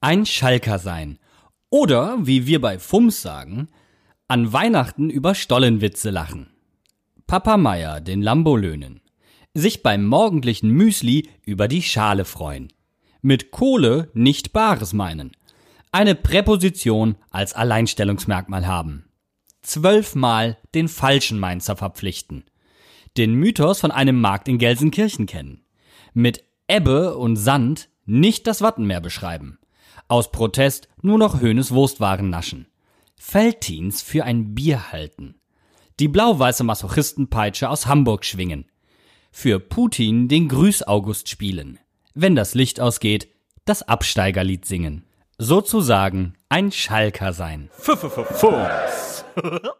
ein Schalker sein. Oder, wie wir bei Fums sagen, an Weihnachten über Stollenwitze lachen. Papa Meier den Lambo löhnen. Sich beim morgendlichen Müsli über die Schale freuen. Mit Kohle nicht Bares meinen. Eine Präposition als Alleinstellungsmerkmal haben. Zwölfmal den falschen Mainzer verpflichten. Den Mythos von einem Markt in Gelsenkirchen kennen. Mit Ebbe und Sand nicht das Wattenmeer beschreiben. Aus Protest nur noch Höhnes Wurstwaren naschen. Feltins für ein Bier halten. Die blau-weiße Masochistenpeitsche aus Hamburg schwingen. Für Putin den Grüß-August spielen. Wenn das Licht ausgeht, das Absteigerlied singen. Sozusagen ein Schalker sein. F -f -f -Fums.